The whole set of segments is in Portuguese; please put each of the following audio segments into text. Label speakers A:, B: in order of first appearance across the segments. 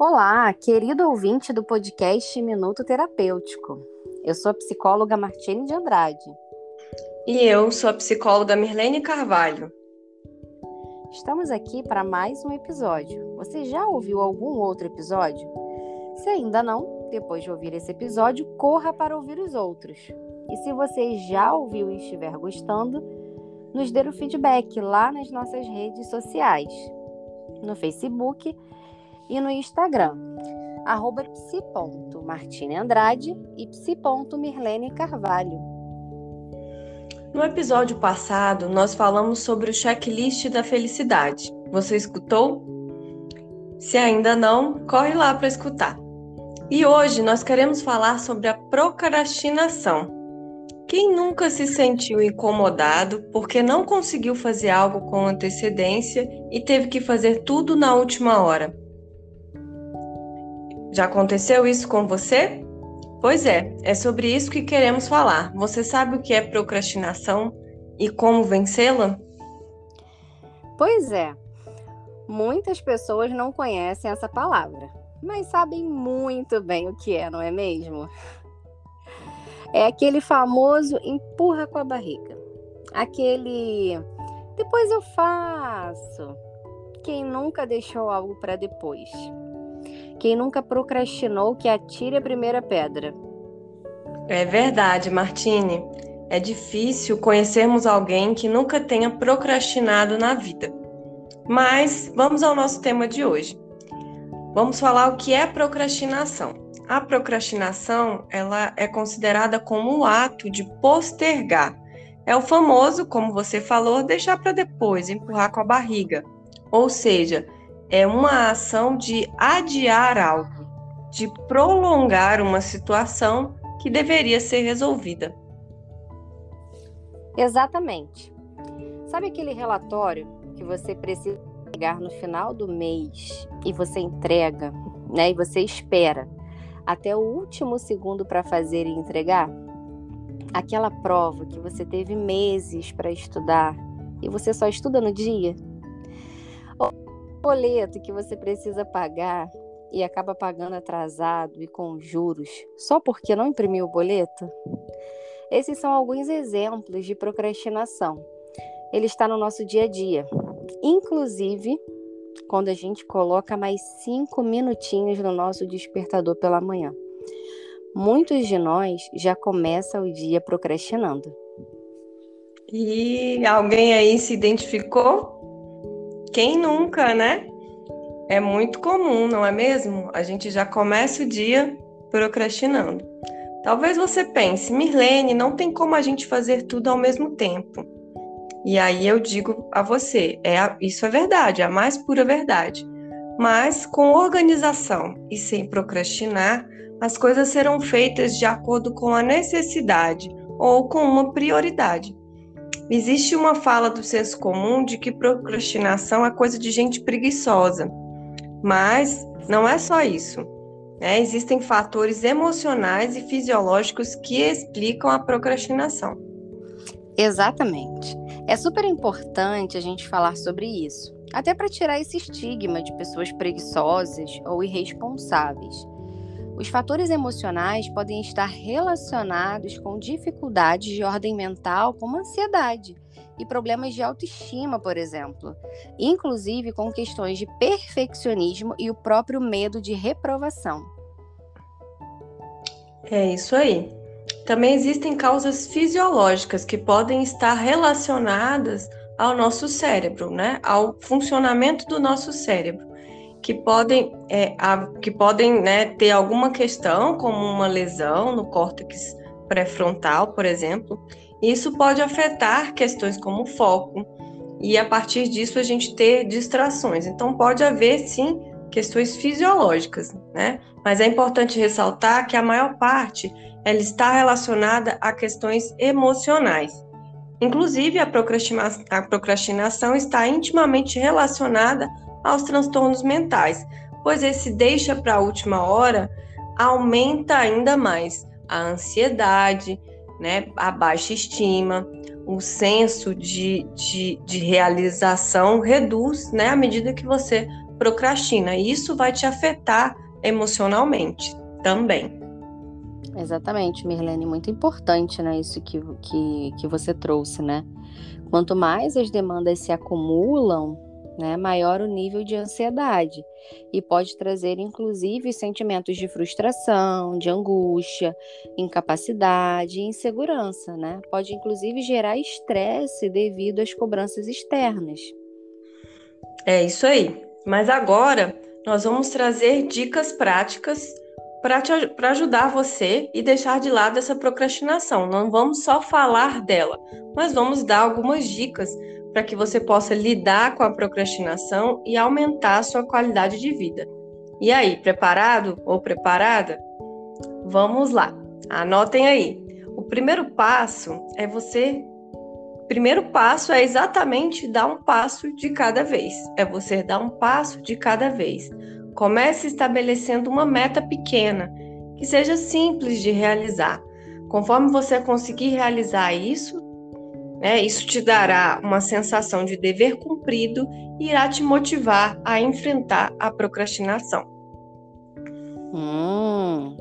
A: Olá, querido ouvinte do podcast Minuto Terapêutico. Eu sou a psicóloga Martine de Andrade.
B: E eu sou a psicóloga Mirlene Carvalho.
A: Estamos aqui para mais um episódio. Você já ouviu algum outro episódio? Se ainda não, depois de ouvir esse episódio, corra para ouvir os outros. E se você já ouviu e estiver gostando, nos dê o feedback lá nas nossas redes sociais, no Facebook e no Instagram, arroba psi.martineandrade e psi.mirlene Carvalho.
B: No episódio passado, nós falamos sobre o checklist da felicidade. Você escutou? Se ainda não, corre lá para escutar. E hoje nós queremos falar sobre a procrastinação. Quem nunca se sentiu incomodado porque não conseguiu fazer algo com antecedência e teve que fazer tudo na última hora? Já aconteceu isso com você? Pois é, é sobre isso que queremos falar. Você sabe o que é procrastinação e como vencê-la?
A: Pois é, muitas pessoas não conhecem essa palavra, mas sabem muito bem o que é, não é mesmo? É aquele famoso empurra com a barriga. Aquele depois eu faço. Quem nunca deixou algo para depois? Quem nunca procrastinou que atire a primeira pedra.
B: É verdade, Martine. É difícil conhecermos alguém que nunca tenha procrastinado na vida. Mas vamos ao nosso tema de hoje. Vamos falar o que é procrastinação. A procrastinação, ela é considerada como o ato de postergar. É o famoso, como você falou, deixar para depois, empurrar com a barriga. Ou seja, é uma ação de adiar algo, de prolongar uma situação que deveria ser resolvida.
A: Exatamente. Sabe aquele relatório que você precisa entregar no final do mês e você entrega, né? E você espera até o último segundo para fazer e entregar? Aquela prova que você teve meses para estudar e você só estuda no dia? Boleto que você precisa pagar e acaba pagando atrasado e com juros só porque não imprimiu o boleto? Esses são alguns exemplos de procrastinação. Ele está no nosso dia a dia, inclusive quando a gente coloca mais cinco minutinhos no nosso despertador pela manhã. Muitos de nós já começam o dia procrastinando.
B: E alguém aí se identificou? Quem nunca, né? É muito comum, não é mesmo? A gente já começa o dia procrastinando. Talvez você pense, Mirlene, não tem como a gente fazer tudo ao mesmo tempo. E aí eu digo a você, é a, isso é verdade, é a mais pura verdade. Mas com organização e sem procrastinar, as coisas serão feitas de acordo com a necessidade ou com uma prioridade. Existe uma fala do senso comum de que procrastinação é coisa de gente preguiçosa. Mas não é só isso. Né? Existem fatores emocionais e fisiológicos que explicam a procrastinação.
A: Exatamente. É super importante a gente falar sobre isso, até para tirar esse estigma de pessoas preguiçosas ou irresponsáveis. Os fatores emocionais podem estar relacionados com dificuldades de ordem mental, como ansiedade e problemas de autoestima, por exemplo, inclusive com questões de perfeccionismo e o próprio medo de reprovação.
B: É isso aí. Também existem causas fisiológicas que podem estar relacionadas ao nosso cérebro, né? Ao funcionamento do nosso cérebro que podem, é, a, que podem né, ter alguma questão, como uma lesão no córtex pré-frontal, por exemplo. Isso pode afetar questões como foco, e a partir disso a gente ter distrações. Então, pode haver sim questões fisiológicas, né? Mas é importante ressaltar que a maior parte ela está relacionada a questões emocionais. Inclusive, a procrastinação, a procrastinação está intimamente relacionada aos transtornos mentais, pois esse deixa para a última hora aumenta ainda mais a ansiedade, né, a baixa estima, o senso de, de, de realização reduz né, à medida que você procrastina. E isso vai te afetar emocionalmente também.
A: Exatamente, Mirlene, muito importante, né, isso que, que, que você trouxe, né? Quanto mais as demandas se acumulam, né, maior o nível de ansiedade e pode trazer inclusive sentimentos de frustração, de angústia, incapacidade insegurança, né? Pode inclusive gerar estresse devido às cobranças externas.
B: É isso aí. Mas agora nós vamos trazer dicas práticas para ajudar você e deixar de lado essa procrastinação. Não vamos só falar dela, mas vamos dar algumas dicas para que você possa lidar com a procrastinação e aumentar a sua qualidade de vida. E aí, preparado ou preparada? Vamos lá. Anotem aí. O primeiro passo é você primeiro passo é exatamente dar um passo de cada vez. É você dar um passo de cada vez. Comece estabelecendo uma meta pequena, que seja simples de realizar. Conforme você conseguir realizar isso, né, isso te dará uma sensação de dever cumprido e irá te motivar a enfrentar a procrastinação.
A: Hum,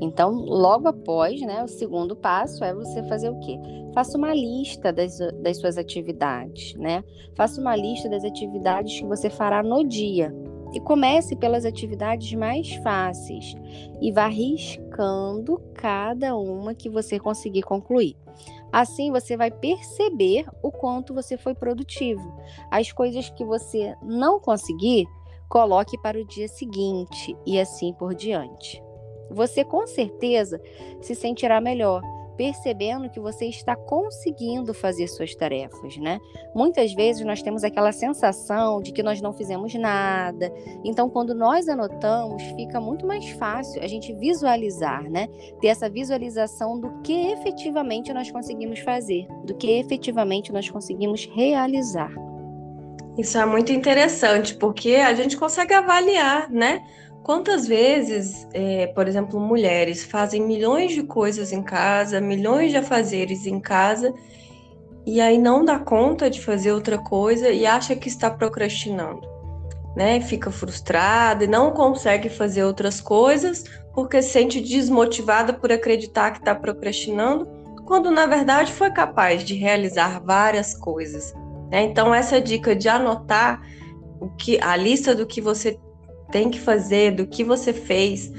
A: então, logo após, né, o segundo passo é você fazer o quê? Faça uma lista das, das suas atividades, né? Faça uma lista das atividades que você fará no dia. E comece pelas atividades mais fáceis e vá riscando cada uma que você conseguir concluir. Assim você vai perceber o quanto você foi produtivo. As coisas que você não conseguir, coloque para o dia seguinte e assim por diante. Você com certeza se sentirá melhor percebendo que você está conseguindo fazer suas tarefas, né? Muitas vezes nós temos aquela sensação de que nós não fizemos nada. Então, quando nós anotamos, fica muito mais fácil a gente visualizar, né? Ter essa visualização do que efetivamente nós conseguimos fazer, do que efetivamente nós conseguimos realizar.
B: Isso é muito interessante, porque a gente consegue avaliar, né? Quantas vezes, é, por exemplo, mulheres fazem milhões de coisas em casa, milhões de afazeres em casa, e aí não dá conta de fazer outra coisa e acha que está procrastinando, né? Fica frustrada e não consegue fazer outras coisas porque se sente desmotivada por acreditar que está procrastinando, quando na verdade foi capaz de realizar várias coisas. Né? Então essa dica de anotar o que a lista do que você tem que fazer, do que você fez,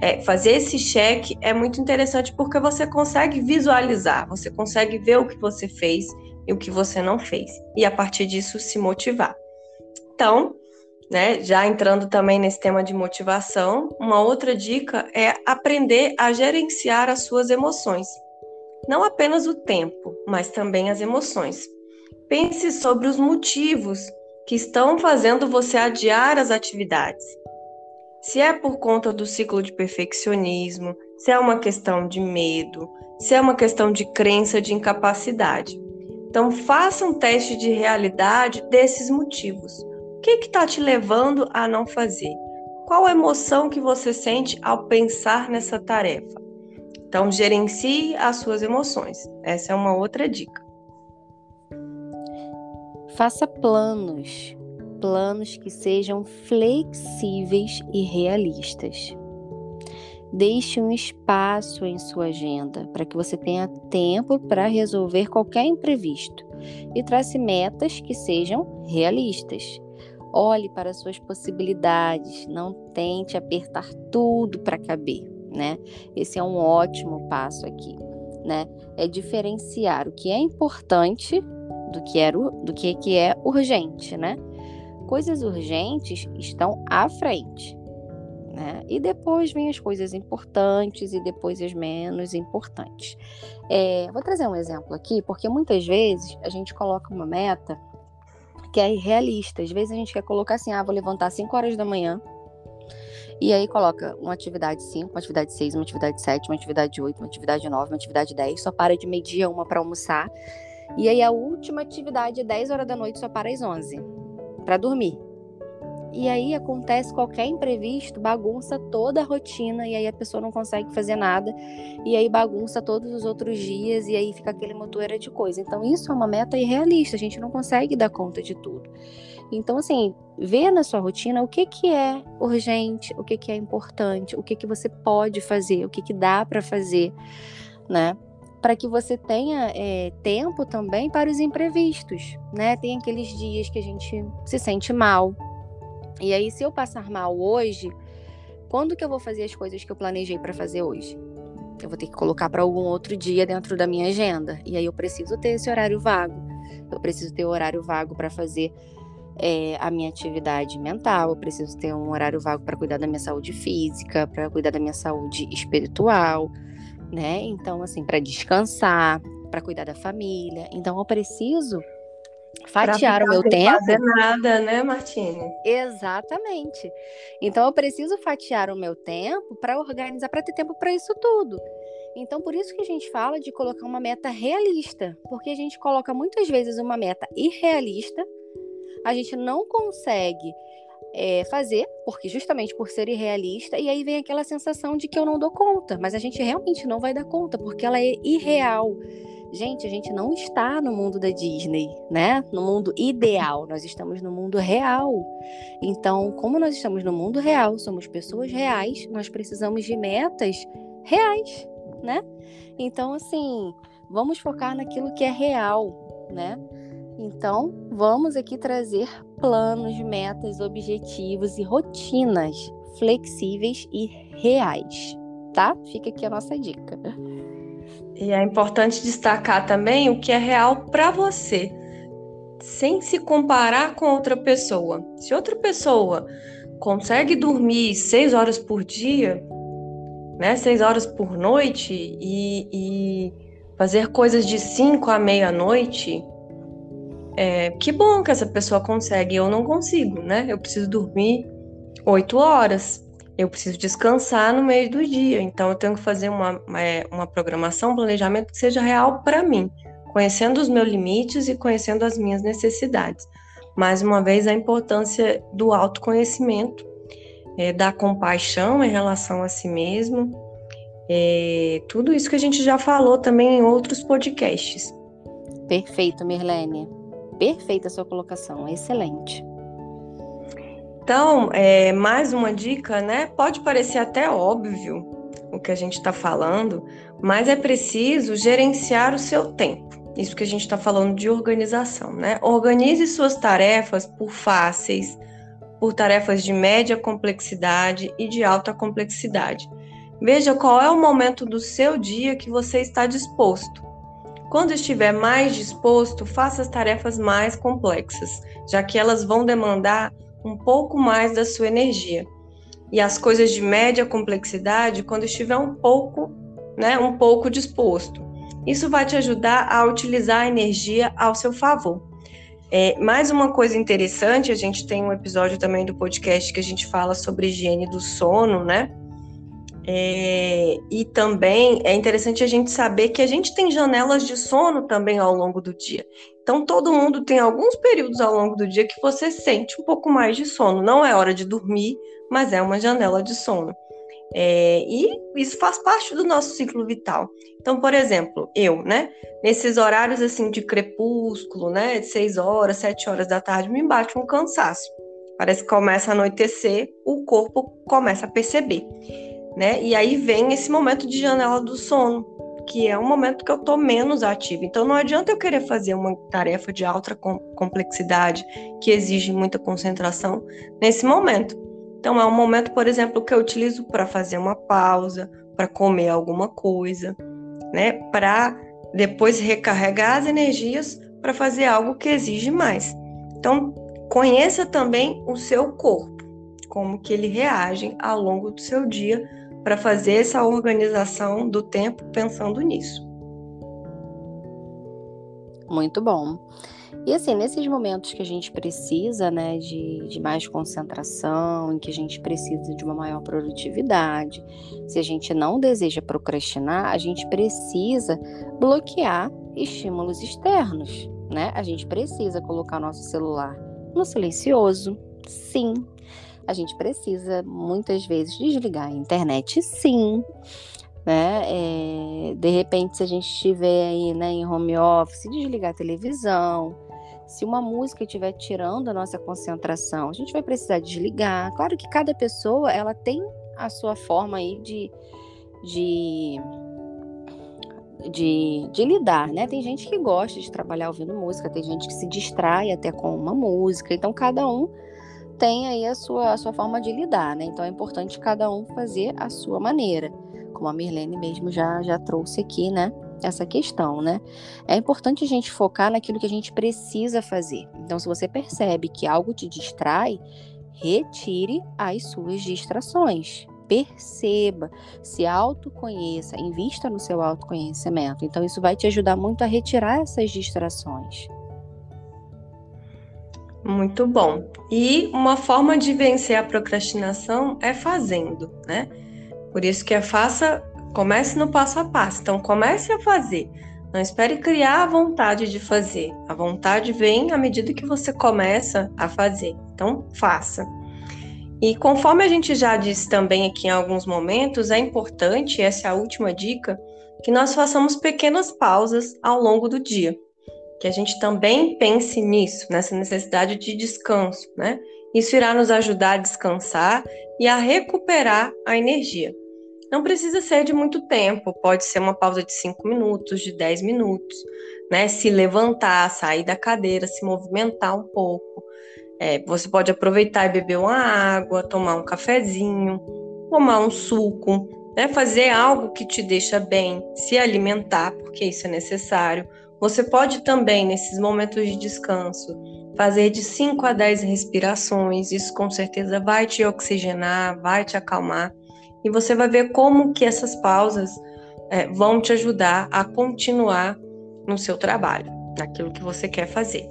B: é, fazer esse cheque é muito interessante porque você consegue visualizar, você consegue ver o que você fez e o que você não fez, e a partir disso se motivar. Então, né, já entrando também nesse tema de motivação, uma outra dica é aprender a gerenciar as suas emoções. Não apenas o tempo, mas também as emoções. Pense sobre os motivos que estão fazendo você adiar as atividades. Se é por conta do ciclo de perfeccionismo, se é uma questão de medo, se é uma questão de crença de incapacidade. Então, faça um teste de realidade desses motivos. O que está te levando a não fazer? Qual emoção que você sente ao pensar nessa tarefa? Então, gerencie as suas emoções. Essa é uma outra dica.
A: Faça planos planos que sejam flexíveis e realistas. Deixe um espaço em sua agenda para que você tenha tempo para resolver qualquer imprevisto e trace metas que sejam realistas. Olhe para suas possibilidades, não tente apertar tudo para caber, né? Esse é um ótimo passo aqui, né? É diferenciar o que é importante do que é, do que, que é urgente, né? coisas urgentes estão à frente. Né? E depois vem as coisas importantes e depois as menos importantes. É, vou trazer um exemplo aqui, porque muitas vezes a gente coloca uma meta que é irrealista. Às vezes a gente quer colocar assim, ah, vou levantar às 5 horas da manhã. E aí coloca uma atividade 5, uma atividade 6, uma atividade 7, uma atividade 8, uma atividade 9, uma atividade 10, só para de meio-dia uma para almoçar. E aí a última atividade, 10 horas da noite, só para às 11 para dormir. E aí acontece qualquer imprevisto, bagunça toda a rotina e aí a pessoa não consegue fazer nada e aí bagunça todos os outros dias e aí fica aquele motoeira de coisa. Então isso é uma meta irrealista, a gente não consegue dar conta de tudo. Então assim, vê na sua rotina o que que é urgente, o que que é importante, o que que você pode fazer, o que que dá para fazer, né? Para que você tenha é, tempo também para os imprevistos, né? Tem aqueles dias que a gente se sente mal, e aí, se eu passar mal hoje, quando que eu vou fazer as coisas que eu planejei para fazer hoje? Eu vou ter que colocar para algum outro dia dentro da minha agenda. E aí eu preciso ter esse horário vago. Eu preciso ter horário vago para fazer é, a minha atividade mental. Eu preciso ter um horário vago para cuidar da minha saúde física, para cuidar da minha saúde espiritual, né? Então, assim, para descansar, para cuidar da família. Então, eu preciso fatiar o meu tempo.
B: Fazer nada, né, Martine?
A: Exatamente. Então eu preciso fatiar o meu tempo para organizar, para ter tempo para isso tudo. Então por isso que a gente fala de colocar uma meta realista, porque a gente coloca muitas vezes uma meta irrealista, a gente não consegue é, fazer, porque justamente por ser irrealista, e aí vem aquela sensação de que eu não dou conta, mas a gente realmente não vai dar conta, porque ela é irreal. Gente, a gente não está no mundo da Disney, né? No mundo ideal, nós estamos no mundo real. Então, como nós estamos no mundo real, somos pessoas reais, nós precisamos de metas reais, né? Então, assim, vamos focar naquilo que é real, né? Então, vamos aqui trazer planos, metas, objetivos e rotinas flexíveis e reais, tá? Fica aqui a nossa dica.
B: E é importante destacar também o que é real para você, sem se comparar com outra pessoa. Se outra pessoa consegue dormir seis horas por dia, né, seis horas por noite e, e fazer coisas de cinco à meia-noite, é, que bom que essa pessoa consegue. Eu não consigo, né? Eu preciso dormir oito horas eu preciso descansar no meio do dia. Então, eu tenho que fazer uma, uma, é, uma programação, um planejamento que seja real para mim, conhecendo os meus limites e conhecendo as minhas necessidades. Mais uma vez, a importância do autoconhecimento, é, da compaixão em relação a si mesmo, é, tudo isso que a gente já falou também em outros podcasts.
A: Perfeito, Mirlene. Perfeita a sua colocação, excelente.
B: Então, é, mais uma dica, né? Pode parecer até óbvio o que a gente está falando, mas é preciso gerenciar o seu tempo. Isso que a gente está falando de organização, né? Organize suas tarefas por fáceis, por tarefas de média complexidade e de alta complexidade. Veja qual é o momento do seu dia que você está disposto. Quando estiver mais disposto, faça as tarefas mais complexas, já que elas vão demandar um pouco mais da sua energia. E as coisas de média complexidade, quando estiver um pouco, né, um pouco disposto. Isso vai te ajudar a utilizar a energia ao seu favor. É, mais uma coisa interessante, a gente tem um episódio também do podcast que a gente fala sobre higiene do sono, né? É, e também é interessante a gente saber que a gente tem janelas de sono também ao longo do dia. Então, todo mundo tem alguns períodos ao longo do dia que você sente um pouco mais de sono. Não é hora de dormir, mas é uma janela de sono. É, e isso faz parte do nosso ciclo vital. Então, por exemplo, eu, né, nesses horários assim de crepúsculo, né, de 6 horas, 7 horas da tarde, me bate um cansaço. Parece que começa a anoitecer, o corpo começa a perceber né? E aí vem esse momento de janela do sono, que é um momento que eu tô menos ativa. Então não adianta eu querer fazer uma tarefa de alta complexidade que exige muita concentração nesse momento. Então é um momento, por exemplo, que eu utilizo para fazer uma pausa, para comer alguma coisa, né? Para depois recarregar as energias para fazer algo que exige mais. Então, conheça também o seu corpo, como que ele reage ao longo do seu dia para fazer essa organização do tempo pensando nisso.
A: Muito bom. E assim, nesses momentos que a gente precisa, né, de, de mais concentração, em que a gente precisa de uma maior produtividade, se a gente não deseja procrastinar, a gente precisa bloquear estímulos externos, né? A gente precisa colocar nosso celular no silencioso, Sim. A gente precisa muitas vezes desligar a internet, sim. Né? É, de repente, se a gente estiver aí né, em home office, desligar a televisão. Se uma música estiver tirando a nossa concentração, a gente vai precisar desligar. Claro que cada pessoa ela tem a sua forma aí de, de de, de lidar, né? Tem gente que gosta de trabalhar ouvindo música, tem gente que se distrai até com uma música, então cada um tem aí a sua, a sua forma de lidar, né? Então é importante cada um fazer a sua maneira, como a Mirlene mesmo já, já trouxe aqui, né? Essa questão, né? É importante a gente focar naquilo que a gente precisa fazer. Então, se você percebe que algo te distrai, retire as suas distrações perceba, se autoconheça, invista no seu autoconhecimento. Então, isso vai te ajudar muito a retirar essas distrações.
B: Muito bom. E uma forma de vencer a procrastinação é fazendo, né? Por isso que é faça, comece no passo a passo. Então, comece a fazer. Não espere criar a vontade de fazer. A vontade vem à medida que você começa a fazer. Então, faça. E conforme a gente já disse também aqui em alguns momentos, é importante, essa é a última dica, que nós façamos pequenas pausas ao longo do dia. Que a gente também pense nisso, nessa necessidade de descanso, né? Isso irá nos ajudar a descansar e a recuperar a energia. Não precisa ser de muito tempo, pode ser uma pausa de 5 minutos, de 10 minutos, né? Se levantar, sair da cadeira, se movimentar um pouco. É, você pode aproveitar e beber uma água, tomar um cafezinho, tomar um suco, né? fazer algo que te deixa bem, se alimentar, porque isso é necessário. Você pode também, nesses momentos de descanso, fazer de 5 a 10 respirações, isso com certeza vai te oxigenar, vai te acalmar, e você vai ver como que essas pausas é, vão te ajudar a continuar no seu trabalho, naquilo que você quer fazer.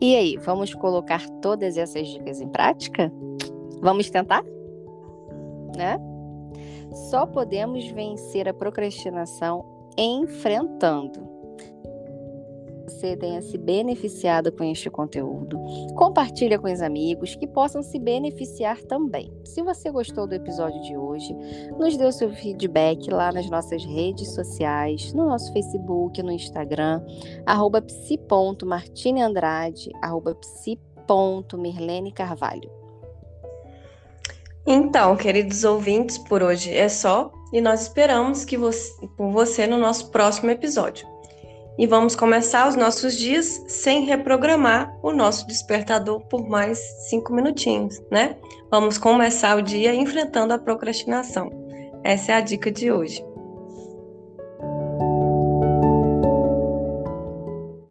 A: E aí, vamos colocar todas essas dicas em prática? Vamos tentar? Né? Só podemos vencer a procrastinação enfrentando você tenha se beneficiado com este conteúdo. Compartilha com os amigos que possam se beneficiar também. Se você gostou do episódio de hoje, nos dê o seu feedback lá nas nossas redes sociais, no nosso Facebook, no Instagram, arroba psi.martineandrade, arroba Carvalho.
B: Então, queridos ouvintes, por hoje é só e nós esperamos que você, por você no nosso próximo episódio e vamos começar os nossos dias sem reprogramar o nosso despertador por mais cinco minutinhos, né? Vamos começar o dia enfrentando a procrastinação. Essa é a dica de hoje.